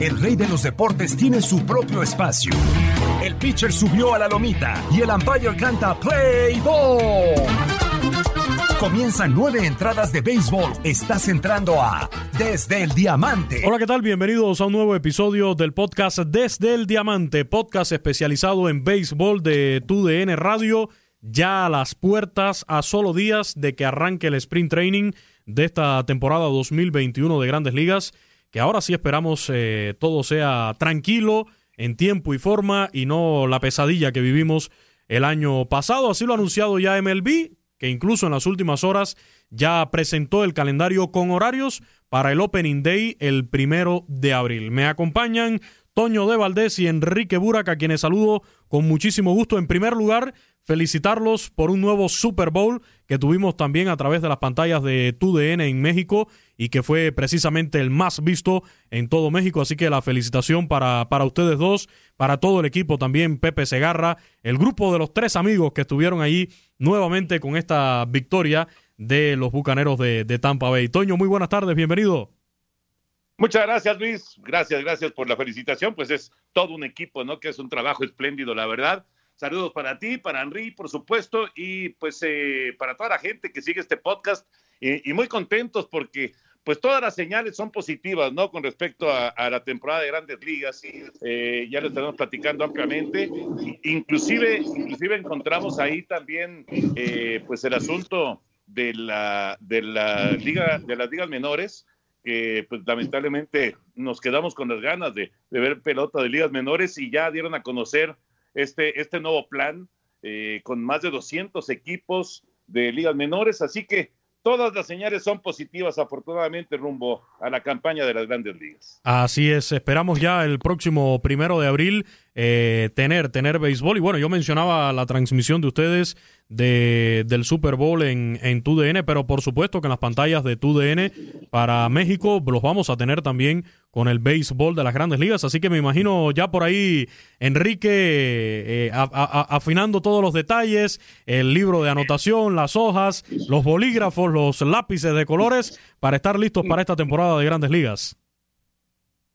El rey de los deportes tiene su propio espacio. El pitcher subió a la lomita y el umpire canta Play Ball. Comienzan nueve entradas de béisbol. Estás entrando a Desde el Diamante. Hola, ¿qué tal? Bienvenidos a un nuevo episodio del podcast Desde el Diamante, podcast especializado en béisbol de TUDN Radio. Ya a las puertas, a solo días de que arranque el sprint training de esta temporada 2021 de Grandes Ligas, que ahora sí esperamos eh, todo sea tranquilo, en tiempo y forma, y no la pesadilla que vivimos el año pasado. Así lo ha anunciado ya MLB, que incluso en las últimas horas ya presentó el calendario con horarios para el Opening Day el primero de abril. Me acompañan Toño de Valdés y Enrique Burak, a quienes saludo con muchísimo gusto. En primer lugar, felicitarlos por un nuevo Super Bowl que tuvimos también a través de las pantallas de TUDN en México y que fue precisamente el más visto en todo México. Así que la felicitación para, para ustedes dos, para todo el equipo también, Pepe Segarra, el grupo de los tres amigos que estuvieron ahí nuevamente con esta victoria de los Bucaneros de, de Tampa Bay. Toño, muy buenas tardes, bienvenido. Muchas gracias, Luis. Gracias, gracias por la felicitación. Pues es todo un equipo, ¿no? Que es un trabajo espléndido, la verdad. Saludos para ti, para Henry, por supuesto, y pues eh, para toda la gente que sigue este podcast. Eh, y muy contentos porque pues todas las señales son positivas, ¿no? Con respecto a, a la temporada de grandes ligas. Eh, ya lo estamos platicando ampliamente. Inclusive, inclusive encontramos ahí también pues el asunto de la, de la liga, de las ligas menores que pues lamentablemente nos quedamos con las ganas de, de, ver pelota de ligas menores y ya dieron a conocer este, este nuevo plan eh, con más de 200 equipos de ligas menores, así que todas las señales son positivas afortunadamente rumbo a la campaña de las grandes ligas. Así es, esperamos ya el próximo primero de abril eh, tener, tener béisbol y bueno, yo mencionaba la transmisión de ustedes de, del Super Bowl en, en TUDN, pero por supuesto que en las pantallas de TUDN para México los vamos a tener también con el béisbol de las grandes ligas. Así que me imagino ya por ahí Enrique eh, afinando todos los detalles, el libro de anotación, las hojas, los bolígrafos, los lápices de colores para estar listos para esta temporada de grandes ligas.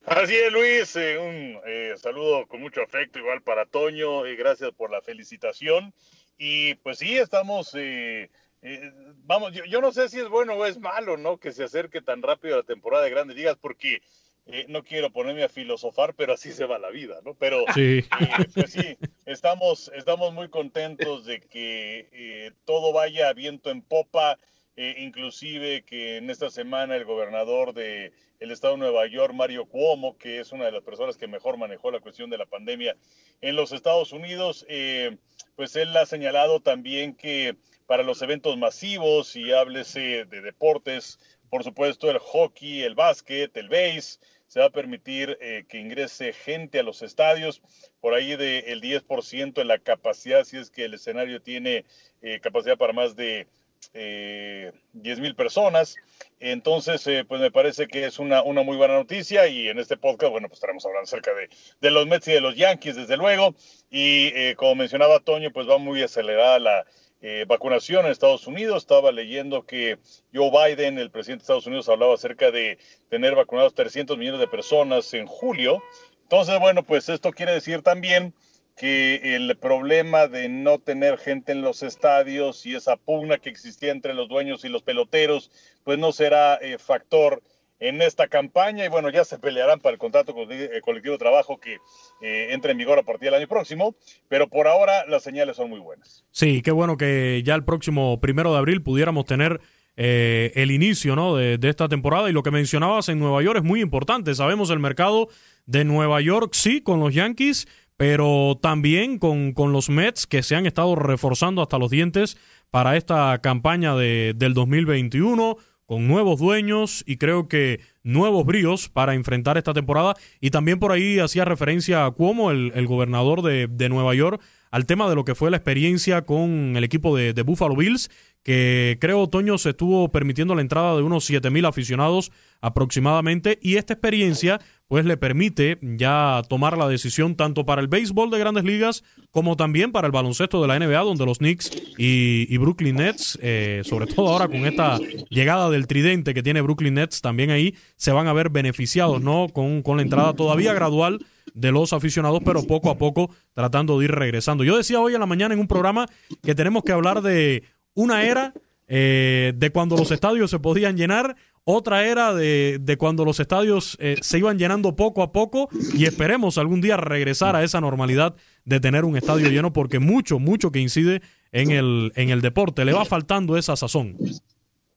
Así es, Luis. Eh, un eh, saludo con mucho afecto, igual para Toño, y gracias por la felicitación. Y pues sí, estamos, eh, eh, vamos, yo, yo, no sé si es bueno o es malo, ¿no? Que se acerque tan rápido la temporada de grandes ligas, porque eh, no quiero ponerme a filosofar, pero así se va la vida, ¿no? Pero sí, pues sí estamos, estamos muy contentos de que todo vaya a viento en popa. inclusive que en esta semana el gobernador de el estado de Nueva York, Mario Cuomo, que es una de las personas que mejor manejó la cuestión de la pandemia en los Estados Unidos, eh, pues él ha señalado también que para los eventos masivos, y háblese de deportes, por supuesto el hockey, el básquet, el base, se va a permitir eh, que ingrese gente a los estadios, por ahí del de 10% en la capacidad, si es que el escenario tiene eh, capacidad para más de eh, 10 mil personas. Entonces, eh, pues me parece que es una, una, muy buena noticia y en este podcast, bueno, pues estaremos hablando acerca de, de los Mets y de los Yankees, desde luego. Y eh, como mencionaba Toño, pues va muy acelerada la eh, vacunación en Estados Unidos. Estaba leyendo que Joe Biden, el presidente de Estados Unidos, hablaba acerca de tener vacunados 300 millones de personas en julio. Entonces, bueno, pues esto quiere decir también que el problema de no tener gente en los estadios y esa pugna que existía entre los dueños y los peloteros, pues no será eh, factor en esta campaña y bueno, ya se pelearán para el contrato eh, colectivo de trabajo que eh, entre en vigor a partir del año próximo, pero por ahora las señales son muy buenas. Sí, qué bueno que ya el próximo primero de abril pudiéramos tener el inicio ¿no? de, de, esta temporada y lo que mencionabas en Nueva York es muy importante. Sabemos el mercado de Nueva York, sí, con los Yankees, pero también con, con, los Mets que se han estado reforzando hasta los dientes para esta campaña de, del 2021, con nuevos dueños y creo que nuevos bríos para enfrentar esta temporada. Y también por ahí hacía referencia a Cuomo, el, el gobernador de, de, Nueva York, al tema de lo que fue la experiencia con el equipo de, de Buffalo Bills, que creo otoño se estuvo permitiendo la entrada de unos 7.000 aficionados aproximadamente y esta experiencia pues le permite ya tomar la decisión tanto para el béisbol de grandes ligas como también para el baloncesto de la NBA donde los Knicks y, Brooklyn Nets, eh, sobre todo ahora con esta llegada del tridente que tiene Brooklyn Nets también ahí se van a ver beneficiados, ¿no? Con, con la entrada todavía gradual de los aficionados, pero poco a poco tratando de ir regresando. Yo decía hoy en la mañana en un programa que tenemos que hablar de una era eh, de cuando los estadios se podían llenar, otra era de, de cuando los estadios eh, se iban llenando poco a poco y esperemos algún día regresar a esa normalidad de tener un estadio lleno porque mucho, mucho que incide en el, en el deporte. Le va faltando esa sazón.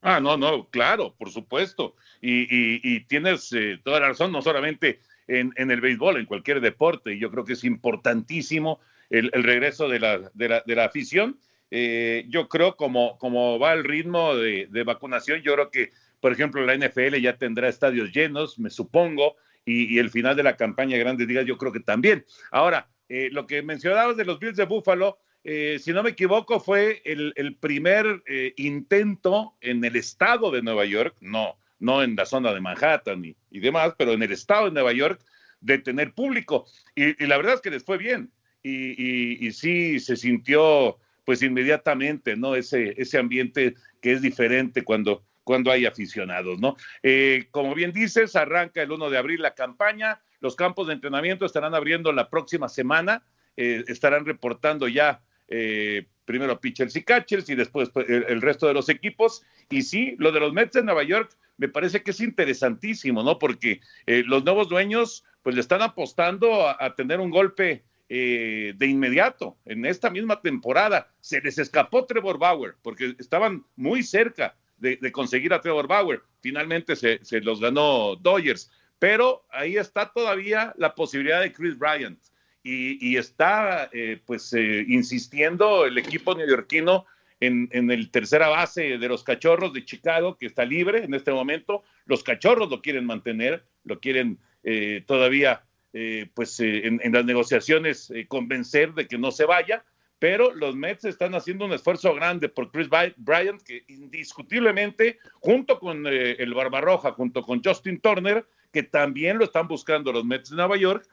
Ah, no, no, claro, por supuesto. Y, y, y tienes eh, toda la razón, no solamente en, en, el béisbol, en cualquier deporte. Yo creo que es importantísimo el, el regreso de la, de la, de la afición eh, yo creo como, como va el ritmo de, vacunación, yo creo que, por ejemplo, la NFL ya tendrá estadios llenos, me supongo, y, el final de la campaña de Grandes Ligas yo creo que también. Ahora, eh, lo que mencionabas de los Bills de Buffalo, eh, si no me equivoco, fue el, el primer intento en el estado de Nueva York, no, no en la zona de Manhattan y, y demás, pero en el estado de Nueva York, de tener público. Y, la verdad es que les fue bien. Y sí se sintió pues inmediatamente, ¿no? Ese, ese ambiente que es diferente cuando, cuando hay aficionados, ¿no? Eh, como bien dices, arranca el 1 de abril la campaña, los campos de entrenamiento estarán abriendo la próxima semana, eh, estarán reportando ya eh, primero pitchers y catchers y después pues, el, resto de los equipos. Y sí, lo de los Mets de Nueva York me parece que es interesantísimo, ¿no? Porque eh, los nuevos dueños pues le están apostando a tener un golpe eh, de inmediato, en esta misma temporada, se les escapó Trevor Bauer, porque estaban muy cerca de, conseguir a Trevor Bauer. Finalmente se, se, los ganó Dodgers, pero ahí está todavía la posibilidad de Chris Bryant. Y, está eh, pues eh, insistiendo el equipo neoyorquino en, en, el tercera base de los cachorros de Chicago, que está libre en este momento. Los cachorros lo quieren mantener, lo quieren todavía eh, pues eh, en, las negociaciones eh, convencer de que no se vaya, pero los Mets están haciendo un esfuerzo grande por Chris Bryant, que indiscutiblemente, junto con eh, el Barbarroja, junto con Justin Turner, que también lo están buscando los Mets de Nueva York,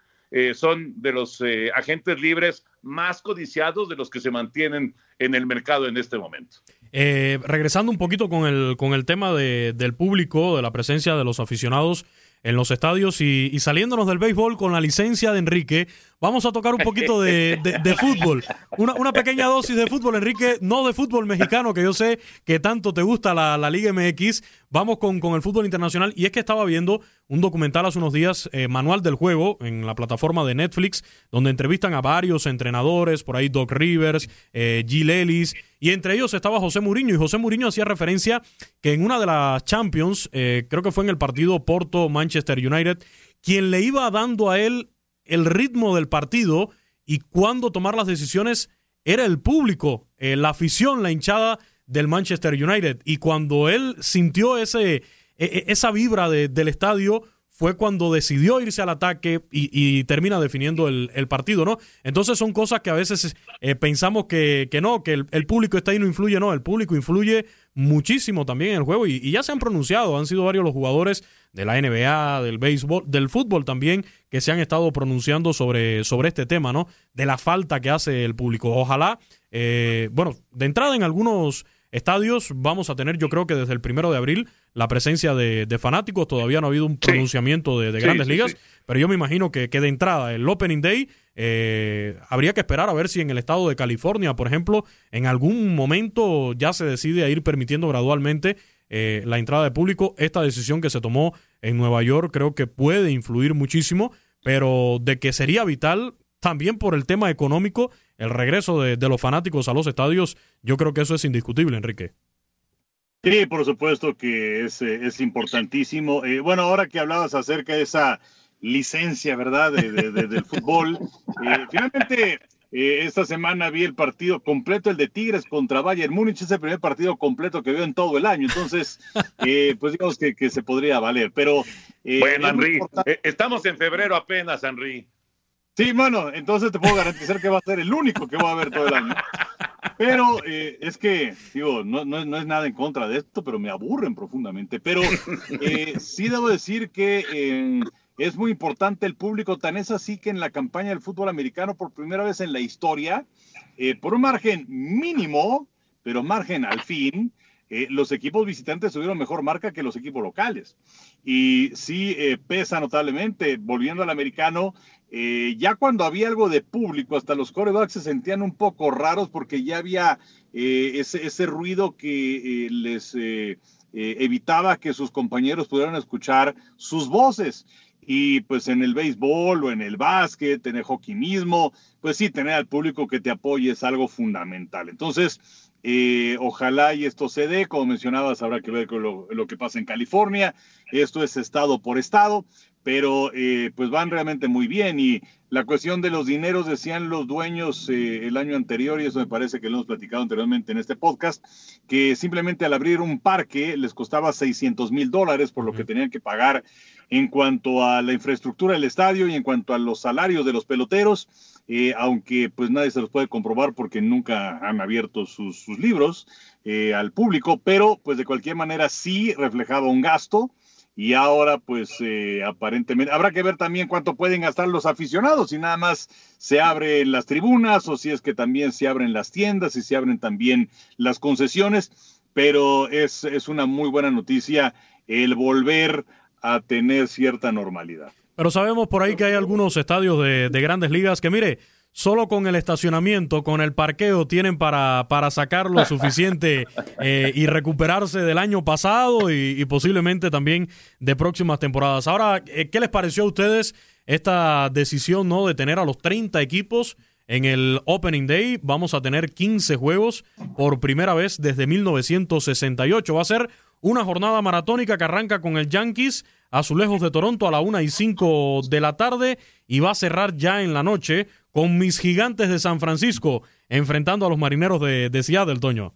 son de los agentes libres más codiciados de los que se mantienen en el mercado en este momento. Regresando un poquito con el, con el tema de, del público, de la presencia de los aficionados, en los estadios y, y, saliéndonos del béisbol con la licencia de Enrique, vamos a tocar un poquito de, de, fútbol. Una, una, pequeña dosis de fútbol, Enrique, no de fútbol mexicano, que yo sé que tanto te gusta la, la Liga MX. Vamos con, con, el fútbol internacional. Y es que estaba viendo un documental hace unos días, eh, Manual del Juego, en la plataforma de Netflix, donde entrevistan a varios entrenadores, por ahí Doc Rivers, eh, Gil Ellis, y entre ellos estaba José Mourinho. Y José Mourinho hacía referencia que en una de las Champions, eh, creo que fue en el partido Porto-Manchester United, quien le iba dando a él el ritmo del partido y cuándo tomar las decisiones era el público, eh, la afición, la hinchada del Manchester United. Y cuando él sintió ese, e, e, esa vibra de, del estadio, fue cuando decidió irse al ataque y, termina definiendo el, el, partido, ¿no? Entonces son cosas que a veces eh, pensamos que, que, no, que el, el, público está ahí no influye, no, el público influye muchísimo también en el juego y, ya se han pronunciado, han sido varios los jugadores de la NBA, del béisbol, del fútbol también, que se han estado pronunciando sobre, sobre este tema, ¿no? De la falta que hace el público. Ojalá, eh, bueno, de entrada en algunos estadios vamos a tener, yo creo que desde el primero de abril, la presencia de, de fanáticos. Todavía no ha habido un pronunciamiento de, de grandes sí, ligas, sí, pero yo me imagino que, que, de entrada, el Opening Day, eh, habría que esperar a ver si en el estado de California, por ejemplo, en algún momento ya se decide a ir permitiendo gradualmente eh, la entrada de público. Esta decisión que se tomó en Nueva York creo que puede influir muchísimo, pero de que sería vital también por el tema económico, el regreso de, de los fanáticos a los estadios, yo creo que eso es indiscutible, Enrique. Sí, por supuesto que es, es importantísimo. Eh, bueno, ahora que hablabas acerca de esa licencia, ¿verdad?, de, de, de, del fútbol, eh, finalmente eh, esta semana vi el partido completo, el de Tigres contra Bayern Múnich, es el primer partido completo que veo en todo el año, entonces, eh, pues digamos que, se podría valer, pero... Eh, bueno, Henry, estamos en febrero apenas, Henry. Sí, bueno, entonces te puedo garantizar que va a ser el único que va a ver todo el año. Pero es que, digo, no, no, es nada en contra de esto, pero me aburren profundamente. Pero sí debo decir que es muy importante el público, tan es así que en la campaña del fútbol americano, por primera vez en la historia, eh, por un margen mínimo, pero margen al fin, eh, los equipos visitantes tuvieron mejor marca que los equipos locales. Y sí eh, pesa notablemente, volviendo al americano, ya cuando había algo de público, hasta los corebacks se sentían un poco raros porque ya había ese, ese, ruido que les evitaba que sus compañeros pudieran escuchar sus voces. Y pues en el béisbol o en el básquet, en el hockey mismo, pues sí, tener al público que te apoye es algo fundamental. Entonces, eh, ojalá y esto se dé, como mencionabas, habrá que ver con lo, que pasa en California. Esto es estado por estado, pero eh, pues van realmente muy bien. Y la cuestión de los dineros, decían los dueños eh, el año anterior, y eso me parece que lo hemos platicado anteriormente en este podcast, que simplemente al abrir un parque les costaba 600 mil dólares por lo que tenían que pagar en cuanto a la infraestructura del estadio y en cuanto a los salarios de los peloteros, eh, aunque pues nadie se los puede comprobar porque nunca han abierto sus, libros eh, al público, pero pues de cualquier manera sí reflejaba un gasto y ahora pues eh, aparentemente habrá que ver también cuánto pueden gastar los aficionados, si nada más se abren las tribunas o si es que también se abren las tiendas y se abren también las concesiones, pero es, es una muy buena noticia el volver a tener cierta normalidad. Pero sabemos por ahí que hay algunos estadios de, grandes ligas que, mire, solo con el estacionamiento, con el parqueo, tienen para, para sacar lo suficiente eh, y recuperarse del año pasado y, posiblemente también de próximas temporadas. Ahora, eh, ¿qué les pareció a ustedes esta decisión ¿no? de tener a los 30 equipos en el Opening Day? Vamos a tener 15 juegos por primera vez desde 1968. Va a ser una jornada maratónica que arranca con el Yankees Azulejos de Toronto a la una y cinco de la tarde y va a cerrar ya en la noche con mis gigantes de San Francisco enfrentando a los marineros de, de Seattle, Toño.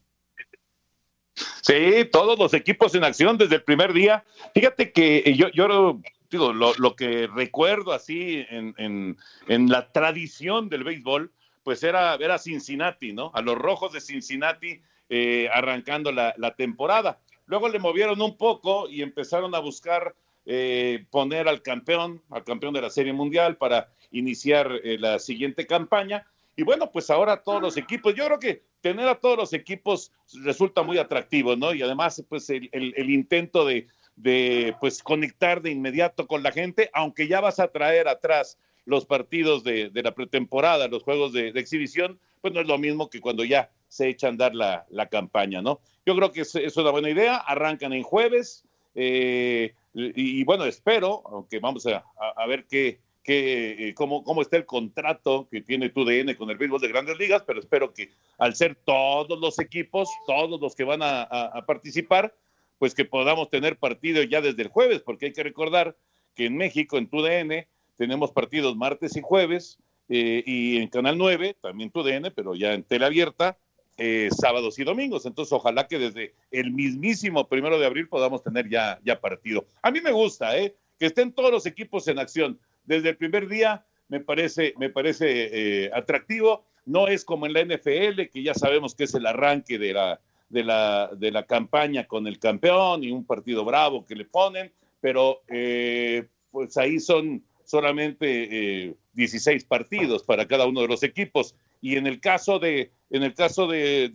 Sí, todos los equipos en acción desde el primer día. Fíjate que yo, yo digo, lo, que recuerdo así en, en, la tradición del béisbol, pues era ver a Cincinnati, ¿no? A los rojos de Cincinnati eh, arrancando la, la temporada. Luego le movieron un poco y empezaron a buscar eh, poner al campeón, al campeón de la Serie Mundial para iniciar eh, la siguiente campaña. Y bueno, pues ahora todos los equipos, yo creo que tener a todos los equipos resulta muy atractivo, ¿no? Y además, pues el, intento de, de, pues conectar de inmediato con la gente, aunque ya vas a traer atrás los partidos de, la pretemporada, los juegos de, exhibición, pues no es lo mismo que cuando ya se echa a andar la, campaña, ¿no? Yo creo que es, es, una buena idea, arrancan en jueves, eh, y, bueno, espero, aunque vamos a, ver qué, qué, eh, cómo, cómo está el contrato que tiene TUDN con el béisbol de grandes ligas, pero espero que al ser todos los equipos, todos los que van a, participar, pues que podamos tener partido ya desde el jueves, porque hay que recordar que en México, en TUDN, tenemos partidos martes y jueves, eh, y en Canal 9, también TUDN, pero ya en tele abierta, eh, sábados y domingos. Entonces, ojalá que desde el mismísimo primero de abril podamos tener ya, ya partido. A mí me gusta, ¿eh? Que estén todos los equipos en acción. Desde el primer día me parece, me parece eh, atractivo. No es como en la NFL, que ya sabemos que es el arranque de la, de la, de la campaña con el campeón y un partido bravo que le ponen, pero eh, pues ahí son solamente 16 partidos para cada uno de los equipos. Y en el caso de, en el caso de,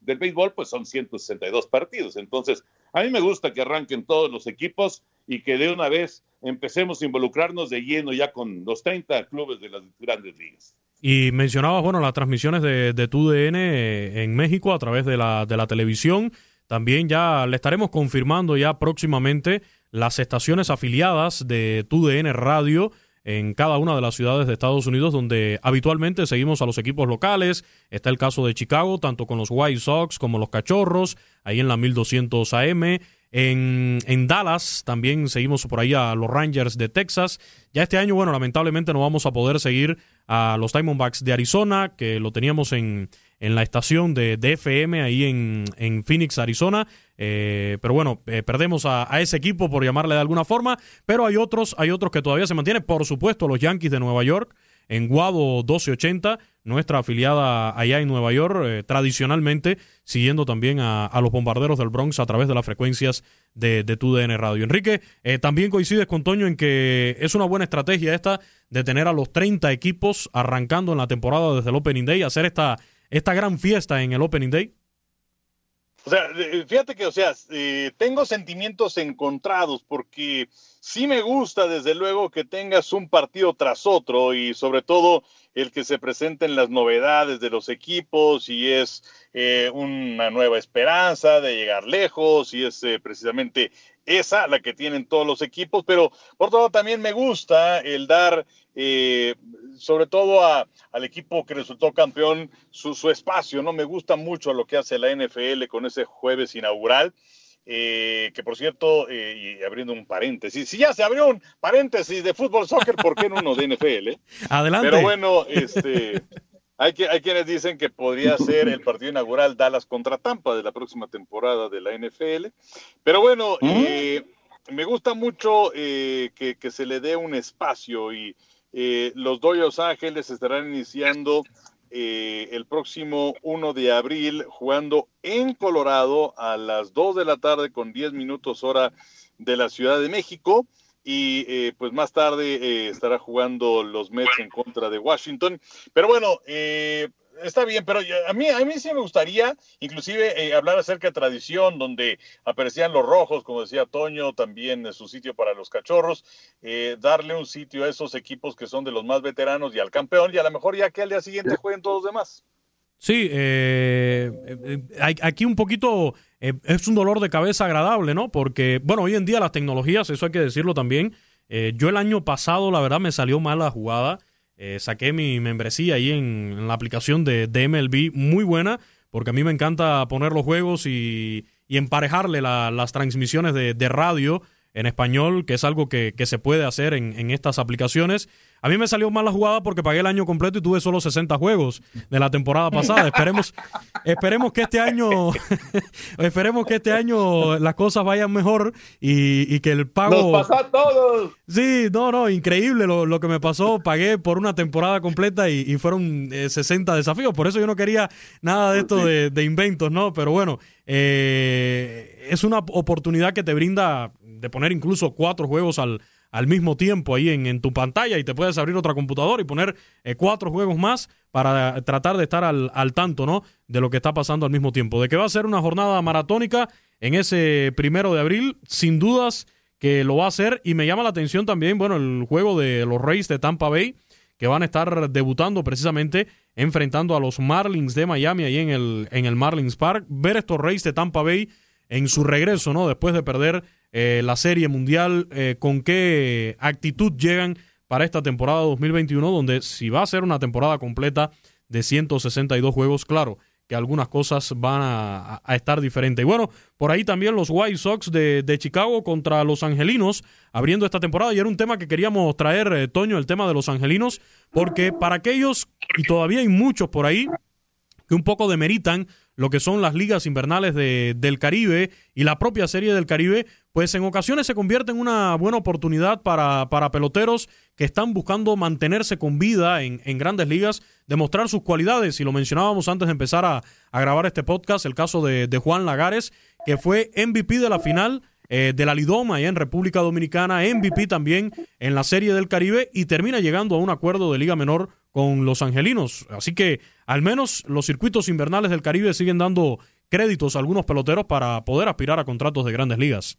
del béisbol, pues son 162 partidos. Entonces, a mí me gusta que arranquen todos los equipos y que de una vez empecemos a involucrarnos de lleno ya con los 30 clubes de las grandes ligas. Y mencionabas, bueno, las transmisiones de, de TUDN eh, en México a través de la, de la televisión. También ya le estaremos confirmando ya próximamente las estaciones afiliadas de TUDN Radio en cada una de las ciudades de Estados Unidos donde habitualmente seguimos a los equipos locales. Está el caso de Chicago, tanto con los White Sox como los Cachorros, ahí en la 1200 AM. En, en, Dallas también seguimos por ahí a los Rangers de Texas. Ya este año, bueno, lamentablemente no vamos a poder seguir a los Diamondbacks de Arizona, que lo teníamos en, en la estación de, FM ahí en, en Phoenix, Arizona. Eh, pero bueno, eh, perdemos a, a, ese equipo por llamarle de alguna forma. Pero hay otros, hay otros que todavía se mantienen. Por supuesto, los Yankees de Nueva York en Guado 1280, nuestra afiliada allá en Nueva York, eh, tradicionalmente siguiendo también a, los bombarderos del Bronx a través de las frecuencias de, de TUDN Radio. Enrique, eh, también coincides con Toño en que es una buena estrategia esta de tener a los 30 equipos arrancando en la temporada desde el Opening Day, hacer esta, esta gran fiesta en el Opening Day. O sea, fíjate que, o sea, eh, tengo sentimientos encontrados porque sí me gusta, desde luego, que tengas un partido tras otro y sobre todo el que se presenten las novedades de los equipos y es eh, una nueva esperanza de llegar lejos y es eh, precisamente esa la que tienen todos los equipos, pero por todo también me gusta el dar, eh, sobre todo al equipo que resultó campeón, su, su, espacio, ¿no? Me gusta mucho lo que hace la NFL con ese jueves inaugural. Eh, que por cierto, eh, y abriendo un paréntesis, si ya se abrió un paréntesis de fútbol, soccer, ¿por qué no uno de NFL? Adelante. Pero bueno, este, hay, que, hay quienes dicen que podría ser el partido inaugural Dallas contra Tampa de la próxima temporada de la NFL. Pero bueno, ¿Mm? eh, me gusta mucho que, que, se le dé un espacio y los Dodgers Ángeles estarán iniciando eh, el próximo 1 de abril jugando en Colorado a las 2 de la tarde con 10 minutos hora de la Ciudad de México y eh, pues más tarde eh, estará jugando los Mets en contra de Washington. Pero bueno, eh, está bien, pero a mí, a mí sí me gustaría, inclusive, eh, hablar acerca de tradición, donde aparecían los rojos, como decía Toño, también su sitio para los cachorros, eh, darle un sitio a esos equipos que son de los más veteranos y al campeón, y a lo mejor ya que al día siguiente jueguen todos los demás. Sí, eh, aquí un poquito es un dolor de cabeza agradable, ¿no? Porque, bueno, hoy en día las tecnologías, eso hay que decirlo también. yo el año pasado, la verdad, me salió mal la jugada eh, saqué mi membresía ahí en, la aplicación de, MLB, muy buena, porque a mí me encanta poner los juegos y, emparejarle las transmisiones de, de, radio en español, que es algo que, se puede hacer en, en estas aplicaciones. A mí me salió mal la jugada porque pagué el año completo y tuve solo 60 juegos de la temporada pasada. Esperemos, esperemos que este año, esperemos que este año las cosas vayan mejor y, que el pago. Nos pasó a todos. Sí, no, no, increíble lo, que me pasó. Pagué por una temporada completa y, fueron 60 eh, desafíos. Por eso yo no quería nada de esto de, inventos, ¿no? Pero bueno, eh, es una oportunidad que te brinda de poner incluso cuatro juegos al al mismo tiempo ahí en, tu pantalla y te puedes abrir otra computadora y poner eh, cuatro juegos más para tratar de estar al, al, tanto, ¿no? De lo que está pasando al mismo tiempo. De que va a ser una jornada maratónica en ese primero de abril, sin dudas que lo va a hacer y me llama la atención también, bueno, el juego de los Rays de Tampa Bay que van a estar debutando precisamente enfrentando a los Marlins de Miami ahí en el, en el Marlins Park. Ver estos Rays de Tampa Bay en su regreso, ¿no? Después de perder eh, la Serie Mundial, eh, con qué actitud llegan para esta temporada 2021, donde si va a ser una temporada completa de 162 juegos, claro que algunas cosas van a, estar diferentes. Y bueno, por ahí también los White Sox de, Chicago contra los Angelinos abriendo esta temporada. Y era un tema que queríamos traer, eh, Toño, el tema de los Angelinos, porque para aquellos, y todavía hay muchos por ahí, que un poco demeritan lo que son las ligas invernales de, del Caribe y la propia serie del Caribe, pues en ocasiones se convierte en una buena oportunidad para, para peloteros que están buscando mantenerse con vida en, en, grandes ligas, demostrar sus cualidades. Y lo mencionábamos antes de empezar a, a grabar este podcast, el caso de, de, Juan Lagares, que fue MVP de la final. Eh, de la Lidoma allá en República Dominicana, MVP también en la Serie del Caribe y termina llegando a un acuerdo de Liga Menor con los Angelinos. Así que al menos los circuitos invernales del Caribe siguen dando créditos a algunos peloteros para poder aspirar a contratos de grandes ligas.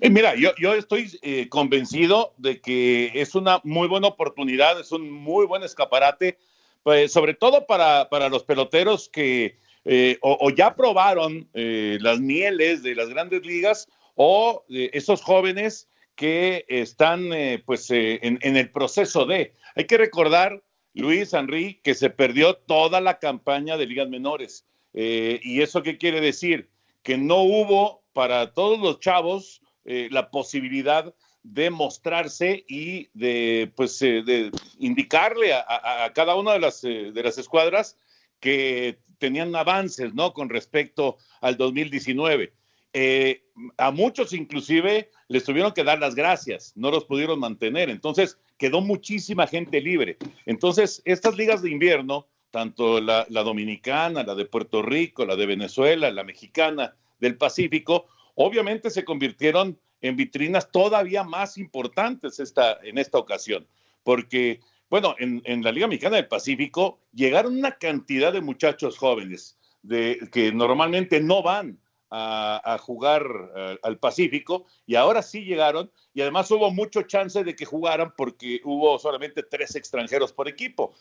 Eh, mira, yo, estoy eh, convencido de que es una muy buena oportunidad, es un muy buen escaparate, pues, sobre todo para, para los peloteros que eh, o, ya probaron las mieles de las grandes ligas o esos jóvenes que están pues en, en, el proceso de. Hay que recordar, Luis Henry, que se perdió toda la campaña de ligas menores. ¿Y eso qué quiere decir? Que no hubo para todos los chavos eh, la posibilidad de mostrarse y de, pues, eh, de indicarle a, cada una de las, eh, de las escuadras que tenían avances, ¿no? Con respecto al 2019. a muchos inclusive les tuvieron que dar las gracias, no los pudieron mantener, entonces quedó muchísima gente libre. Entonces, estas ligas de invierno, tanto la dominicana, la de Puerto Rico, la de Venezuela, la mexicana del Pacífico, obviamente se convirtieron en vitrinas todavía más importantes esta, en esta ocasión, porque, bueno, en, la Liga Mexicana del Pacífico llegaron una cantidad de muchachos jóvenes de, que normalmente no van a, jugar eh, al Pacífico y ahora sí llegaron y además hubo mucho chance de que jugaran porque hubo solamente tres extranjeros por equipo.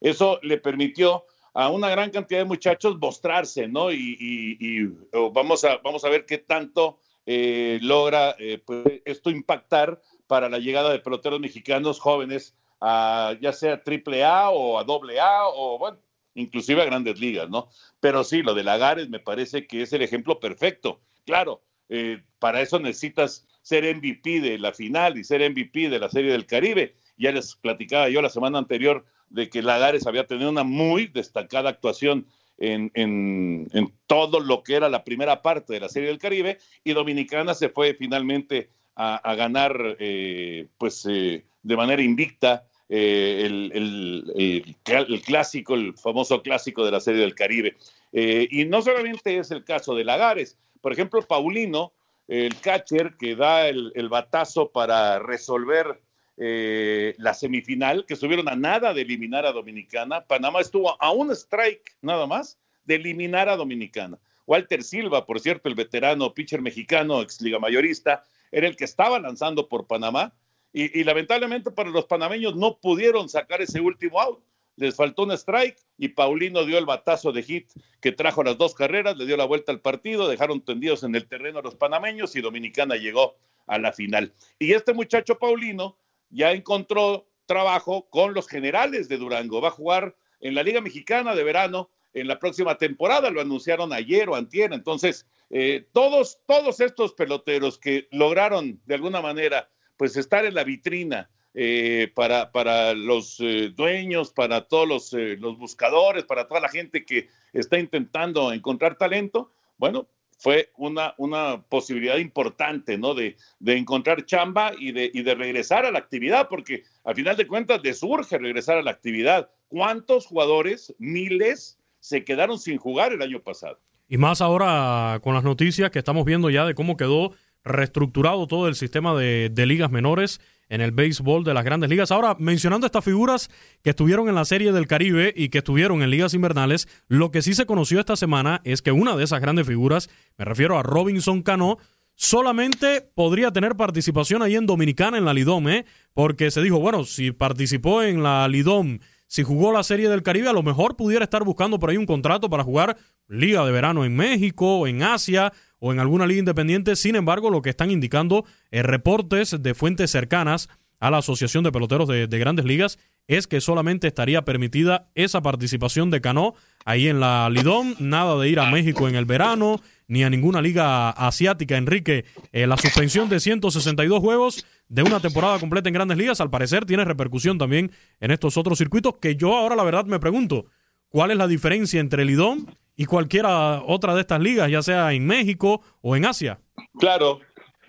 Eso le permitió a una gran cantidad de muchachos mostrarse, ¿no? Y, vamos, a, vamos a ver qué tanto eh, logra eh, pues, esto impactar para la llegada de peloteros mexicanos jóvenes a ya sea triple A o a doble A o bueno, inclusive a grandes ligas, ¿no? Pero sí, lo de Lagares me parece que es el ejemplo perfecto. Claro, eh, para eso necesitas ser MVP de la final y ser MVP de la Serie del Caribe. Ya les platicaba yo la semana anterior de que Lagares había tenido una muy destacada actuación en, todo lo que era la primera parte de la Serie del Caribe y Dominicana se fue finalmente a, ganar eh, pues eh, de manera invicta eh, el, clásico, el famoso clásico de la Serie del Caribe. y no solamente es el caso de Lagares, por ejemplo, Paulino, el catcher que da el, batazo para resolver eh, la semifinal, que estuvieron a nada de eliminar a Dominicana. Panamá estuvo a un strike nada más de eliminar a Dominicana. Walter Silva, por cierto, el veterano pitcher mexicano, ex liga mayorista, era el que estaba lanzando por Panamá. Y, lamentablemente para los panameños no pudieron sacar ese último out. Les faltó un strike y Paulino dio el batazo de hit que trajo las dos carreras, le dio la vuelta al partido, dejaron tendidos en el terreno a los panameños y Dominicana llegó a la final. Y este muchacho Paulino ya encontró trabajo con los generales de Durango. Va a jugar en la Liga Mexicana de verano en la próxima temporada, lo anunciaron ayer o antier. Entonces, eh, todos, todos estos peloteros que lograron de alguna manera pues estar en la vitrina eh, para, para los eh, dueños, para todos los, los buscadores, para toda la gente que está intentando encontrar talento, bueno, fue una, una posibilidad importante, ¿no? De, encontrar chamba y de, y de regresar a la actividad, porque al final de cuentas les urge regresar a la actividad. ¿Cuántos jugadores, miles, se quedaron sin jugar el año pasado? Y más ahora con las noticias que estamos viendo ya de cómo quedó reestructurado todo el sistema de, de ligas menores en el béisbol de las grandes ligas. Ahora, mencionando estas figuras que estuvieron en la Serie del Caribe y que estuvieron en ligas invernales, lo que sí se conoció esta semana es que una de esas grandes figuras, me refiero a Robinson Cano, solamente podría tener participación ahí en Dominicana en la Lidom, ¿eh? porque se dijo, bueno, si participó en la Lidom, si jugó la Serie del Caribe, a lo mejor pudiera estar buscando por ahí un contrato para jugar Liga de Verano en México, en Asia o en alguna liga independiente. Sin embargo, lo que están indicando eh, reportes de fuentes cercanas a la Asociación de Peloteros de, Grandes Ligas es que solamente estaría permitida esa participación de Cano ahí en la Lidón, nada de ir a México en el verano, ni a ninguna liga asiática. Enrique, eh, la suspensión de 162 juegos de una temporada completa en Grandes Ligas, al parecer tiene repercusión también en estos otros circuitos que yo ahora la verdad me pregunto, ¿cuál es la diferencia entre Lidón y cualquiera otra de estas ligas, ya sea en México o en Asia. Claro,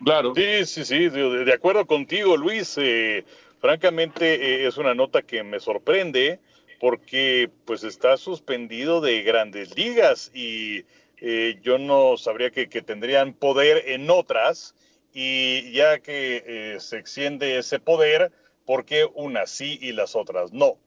Claro. Sí, sí, sí, de, acuerdo contigo, Luis. Eh, francamente, eh, es una nota que me sorprende porque pues está suspendido de grandes ligas y eh, yo no sabría que, tendrían poder en otras y ya que se extiende ese poder, ¿por qué unas sí y las otras no?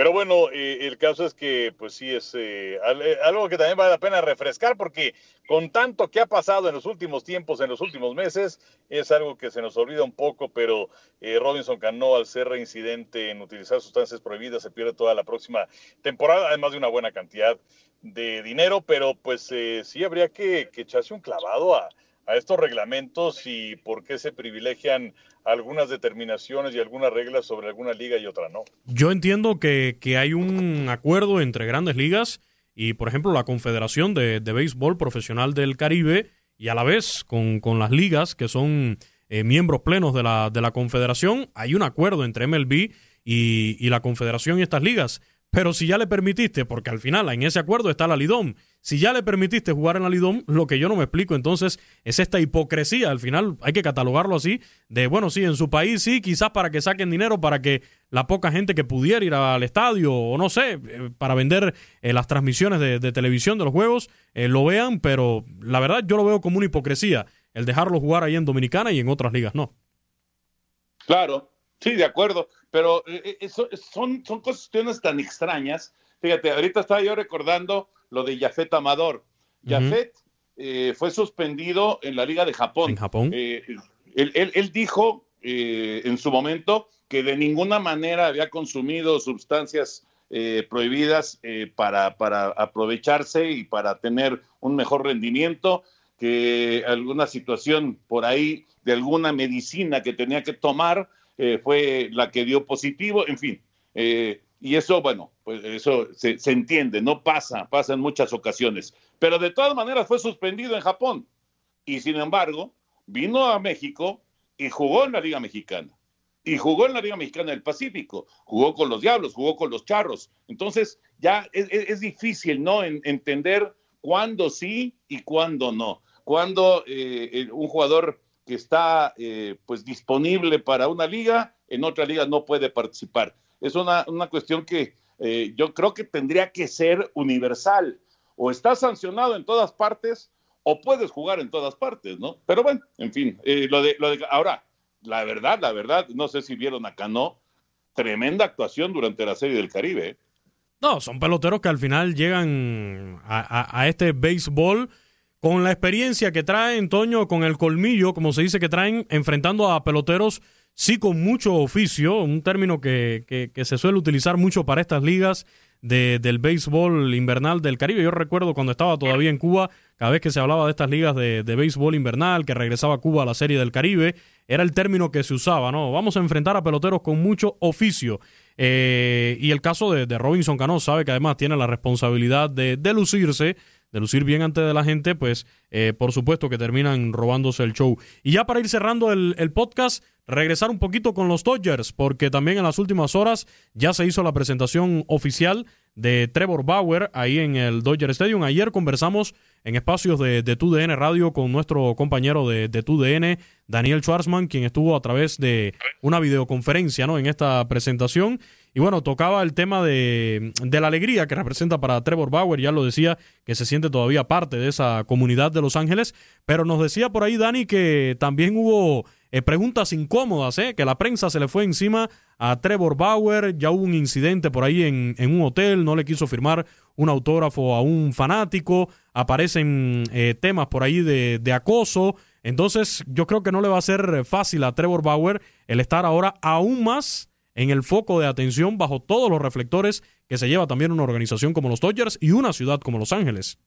Pero bueno, eh, el caso es que, pues sí, es eh, eh, algo que también vale la pena refrescar porque con tanto que ha pasado en los últimos tiempos, en los últimos meses, es algo que se nos olvida un poco, pero Robinson Cano, al ser reincidente en utilizar sustancias prohibidas, se pierde toda la próxima temporada, además de una buena cantidad de dinero, pero pues sí habría que, que echarse un clavado a, a estos reglamentos y por qué se privilegian algunas determinaciones y algunas reglas sobre alguna liga y otra no. Yo entiendo que, hay un acuerdo entre grandes ligas y, por ejemplo, la Confederación de, Béisbol Profesional del Caribe y a la vez con, las ligas que son eh, miembros plenos de la, de la Confederación, hay un acuerdo entre MLB y, y la Confederación y estas ligas. Pero si ya le permitiste, porque al final en ese acuerdo está la Lidón, si ya le permitiste jugar en la Lidón, lo que yo no me explico entonces es esta hipocresía, al final hay que catalogarlo así, de bueno, sí, en su país sí, quizás para que saquen dinero, para que la poca gente que pudiera ir al estadio, o no sé, eh, para vender eh, las transmisiones de, televisión de los juegos, eh, lo vean, pero la verdad yo lo veo como una hipocresía, el dejarlo jugar ahí en Dominicana y en otras ligas no. Claro, sí, de acuerdo pero eh, son, son cuestiones tan extrañas. Fíjate, ahorita estaba yo recordando lo de Jafet Amador. Jafet eh, fue suspendido en la Liga de Japón. En Japón. él, dijo en su momento que de ninguna manera había consumido sustancias prohibidas para, para aprovecharse y para tener un mejor rendimiento, que alguna situación por ahí de alguna medicina que tenía que tomar eh, fue la que dio positivo, en fin. Eh, y eso, bueno, pues eso se, entiende, no pasa, pasa en muchas ocasiones. Pero de todas maneras fue suspendido en Japón. Y sin embargo, vino a México y jugó en la Liga Mexicana. Y jugó en la Liga Mexicana del Pacífico. Jugó con los Diablos, jugó con los Charros. Entonces, ya es, difícil, ¿no? entender cuándo sí y cuándo no. Cuando eh, un jugador que está eh, pues disponible para una liga, en otra liga no puede participar. Es una, cuestión que eh, yo creo que tendría que ser universal. O está sancionado en todas partes o puedes jugar en todas partes, ¿no? Pero bueno, en fin, eh, lo, de, lo de ahora, la verdad, la verdad, no sé si vieron acá, ¿no? Tremenda actuación durante la Serie del Caribe. No, son peloteros que al final llegan a, a este béisbol con la experiencia que traen, Toño, con el colmillo, como se dice que traen, enfrentando a peloteros, sí con mucho oficio, un término que, que, se suele utilizar mucho para estas ligas de, del béisbol invernal del Caribe. Yo recuerdo cuando estaba todavía en Cuba, cada vez que se hablaba de estas ligas de, de béisbol invernal, que regresaba Cuba a la Serie del Caribe, era el término que se usaba, ¿no? Vamos a enfrentar a peloteros con mucho oficio. Eh, y el caso de, de Robinson Cano sabe que además tiene la responsabilidad de, de lucirse de lucir bien ante de la gente, pues eh, por supuesto que terminan robándose el show. Y ya para ir cerrando el, podcast, regresar un poquito con los Dodgers, porque también en las últimas horas ya se hizo la presentación oficial de Trevor Bauer ahí en el Dodger Stadium. Ayer conversamos en espacios de, de TUDN Radio con nuestro compañero de, de TUDN, Daniel Schwarzman, quien estuvo a través de una videoconferencia ¿no? en esta presentación. Y bueno, tocaba el tema de, de, la alegría que representa para Trevor Bauer, ya lo decía, que se siente todavía parte de esa comunidad de Los Ángeles, pero nos decía por ahí Dani que también hubo eh, preguntas incómodas, ¿eh? que la prensa se le fue encima a Trevor Bauer, ya hubo un incidente por ahí en, en un hotel, no le quiso firmar un autógrafo a un fanático, aparecen eh, temas por ahí de, de acoso, entonces yo creo que no le va a ser fácil a Trevor Bauer el estar ahora aún más en el foco de atención bajo todos los reflectores que se lleva también una organización como los Dodgers y una ciudad como Los Ángeles.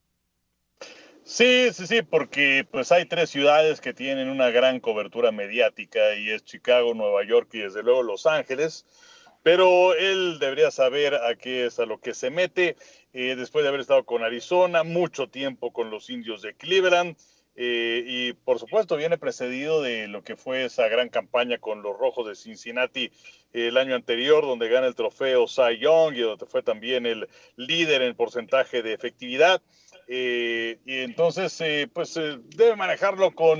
Sí, sí, sí, porque pues hay tres ciudades que tienen una gran cobertura mediática y es Chicago, Nueva York y desde luego Los Ángeles. Pero él debería saber a qué es a lo que se mete eh, después de haber estado con Arizona, mucho tiempo con los indios de Cleveland. Eh, y por supuesto viene precedido de lo que fue esa gran campaña con los Rojos de Cincinnati el año anterior, donde gana el trofeo Cy Young y donde fue también el líder en porcentaje de efectividad. Eh, y entonces, eh, pues eh, debe manejarlo con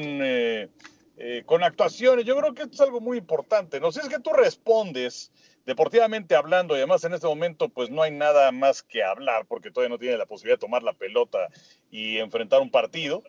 eh, con actuaciones. Yo creo que esto es algo muy importante. No si es que tú respondes deportivamente hablando y además en este momento pues no hay nada más que hablar porque todavía no tiene la posibilidad de tomar la pelota y enfrentar un partido.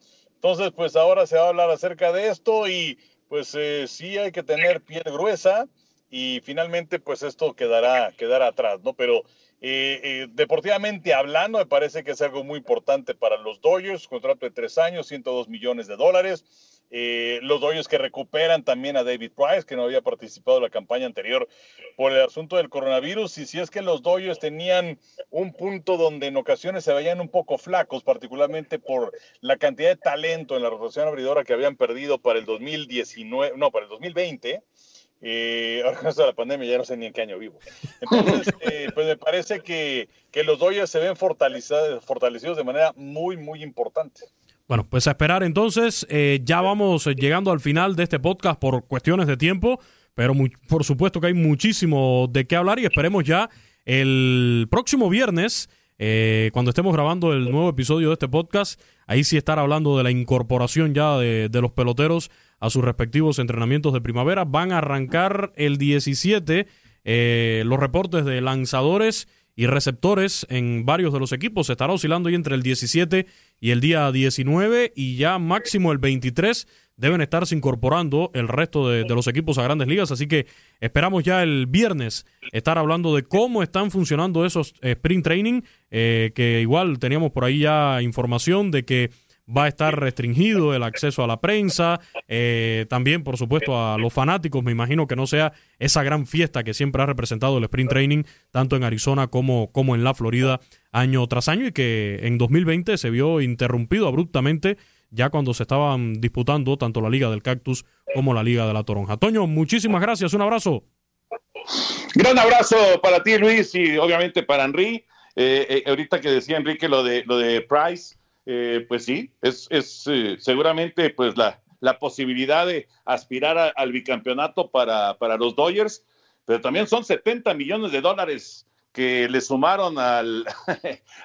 Entonces pues ahora se va a hablar acerca de esto y pues eh, sí hay que tener piel gruesa y finalmente pues esto quedará, quedará atrás, ¿no? Pero eh, eh, deportivamente hablando, me parece que es algo muy importante para los Dodgers, contrato de tres años, 102 millones de dólares. Eh, los Dodgers que recuperan también a David Price, que no había participado en la campaña anterior por el asunto del coronavirus. Y si es que los Dodgers tenían un punto donde en ocasiones se veían un poco flacos, particularmente por la cantidad de talento en la rotación abridora que habían perdido para el 2019, no, para el 2020 eh, ahora con la pandemia ya no sé ni en qué año vivo. Entonces, eh, pues me parece que, que los Dodgers se ven fortalecidos de manera muy, muy importante. Bueno, pues a esperar entonces. Eh, ya vamos llegando al final de este podcast por cuestiones de tiempo, pero por supuesto que hay muchísimo de qué hablar y esperemos ya el próximo viernes, eh, cuando estemos grabando el nuevo episodio de este podcast, ahí sí estar hablando de la incorporación ya de, de los peloteros a sus respectivos entrenamientos de primavera. Van a arrancar el 17 eh, los reportes de lanzadores y receptores en varios de los equipos. Se estará oscilando ahí entre el 17 y el día 19 y ya máximo el 23 deben estarse incorporando el resto de, los equipos a grandes ligas. Así que esperamos ya el viernes estar hablando de cómo están funcionando esos eh, sprint training, eh, que igual teníamos por ahí ya información de que va a estar restringido el acceso a la prensa, eh, también por supuesto a los fanáticos, me imagino que no sea esa gran fiesta que siempre ha representado el sprint training, tanto en Arizona como, como en la Florida año tras año y que en 2020 se vio interrumpido abruptamente ya cuando se estaban disputando tanto la Liga del Cactus como la Liga de la Toronja. Toño, muchísimas gracias, un abrazo. Gran abrazo para ti, Luis, y obviamente para Henry. Eh, eh, ahorita que decía Enrique lo de, lo de Price, eh, pues sí, es, es eh, seguramente pues la, la, posibilidad de aspirar al bicampeonato para, para, los Dodgers, pero también son 70 millones de dólares que le sumaron al,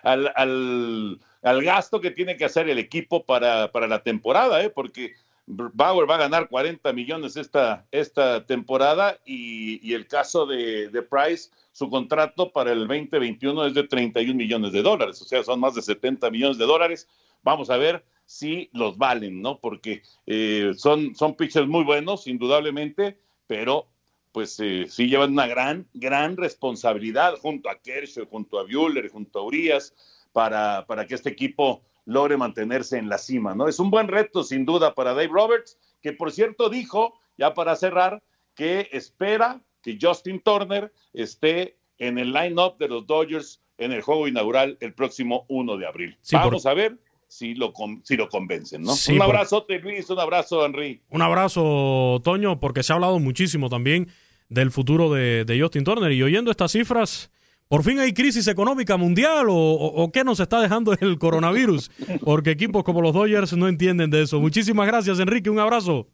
al, al, gasto que tiene que hacer el equipo para, para la temporada, ¿eh? porque Bauer va a ganar 40 millones esta, esta temporada y, y el caso de Price su contrato para el 2021 es de 31 millones de dólares, o sea, son más de 70 millones de dólares. Vamos a ver si los valen, ¿no? Porque eh, son, son pitchers muy buenos, indudablemente, pero pues eh, sí llevan una gran, gran responsabilidad junto a Kershaw, junto a Bueller, junto a Urias, para, para que este equipo logre mantenerse en la cima, ¿no? Es un buen reto, sin duda, para Dave Roberts, que por cierto dijo, ya para cerrar, que espera que Justin Turner esté en el line-up de los Dodgers en el juego inaugural el próximo 1 de abril. Vamos a ver si lo, si lo convencen, ¿no? un abrazo, Luis, un abrazo, Henry. Un abrazo, Toño, porque se ha hablado muchísimo también del futuro de, Justin Turner. Y oyendo estas cifras, ¿por fin hay crisis económica mundial o, o, qué nos está dejando el coronavirus? Porque equipos como los Dodgers no entienden de eso. Muchísimas gracias, Enrique. Un abrazo.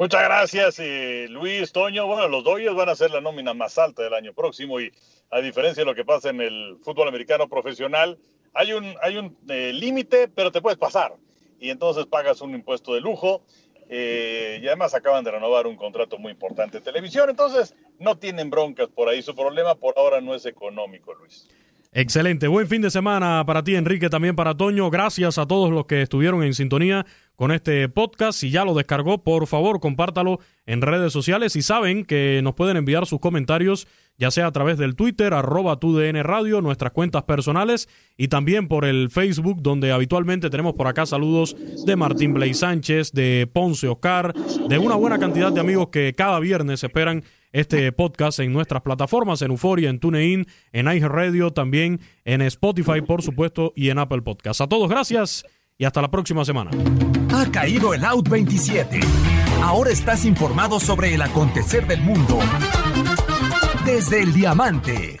Muchas gracias, eh, Luis Toño. Bueno, los Dodgers van a ser la nómina más alta del año próximo y a diferencia de lo que pasa en el fútbol americano profesional, hay un, hay un eh, límite, pero te puedes pasar y entonces pagas un impuesto de lujo eh, y además acaban de renovar un contrato muy importante de televisión, entonces no tienen broncas por ahí. Su problema por ahora no es económico, Luis. Excelente, buen fin de semana para ti, Enrique, también para Toño. Gracias a todos los que estuvieron en sintonía con este podcast. Si ya lo descargó, por favor, compártalo en redes sociales y saben que nos pueden enviar sus comentarios ya sea a través del Twitter, arroba TUDN Radio, nuestras cuentas personales y también por el Facebook, donde habitualmente tenemos por acá saludos de Martín Blay Sánchez, de Ponce Oscar, de una buena cantidad de amigos que cada viernes esperan este podcast en nuestras plataformas, en Euforia, en TuneIn, en iHeartRadio, también en Spotify, por supuesto, y en Apple Podcast. A todos, gracias y hasta la próxima semana. Ha caído el Out 27. Ahora estás informado sobre el acontecer del mundo desde el Diamante.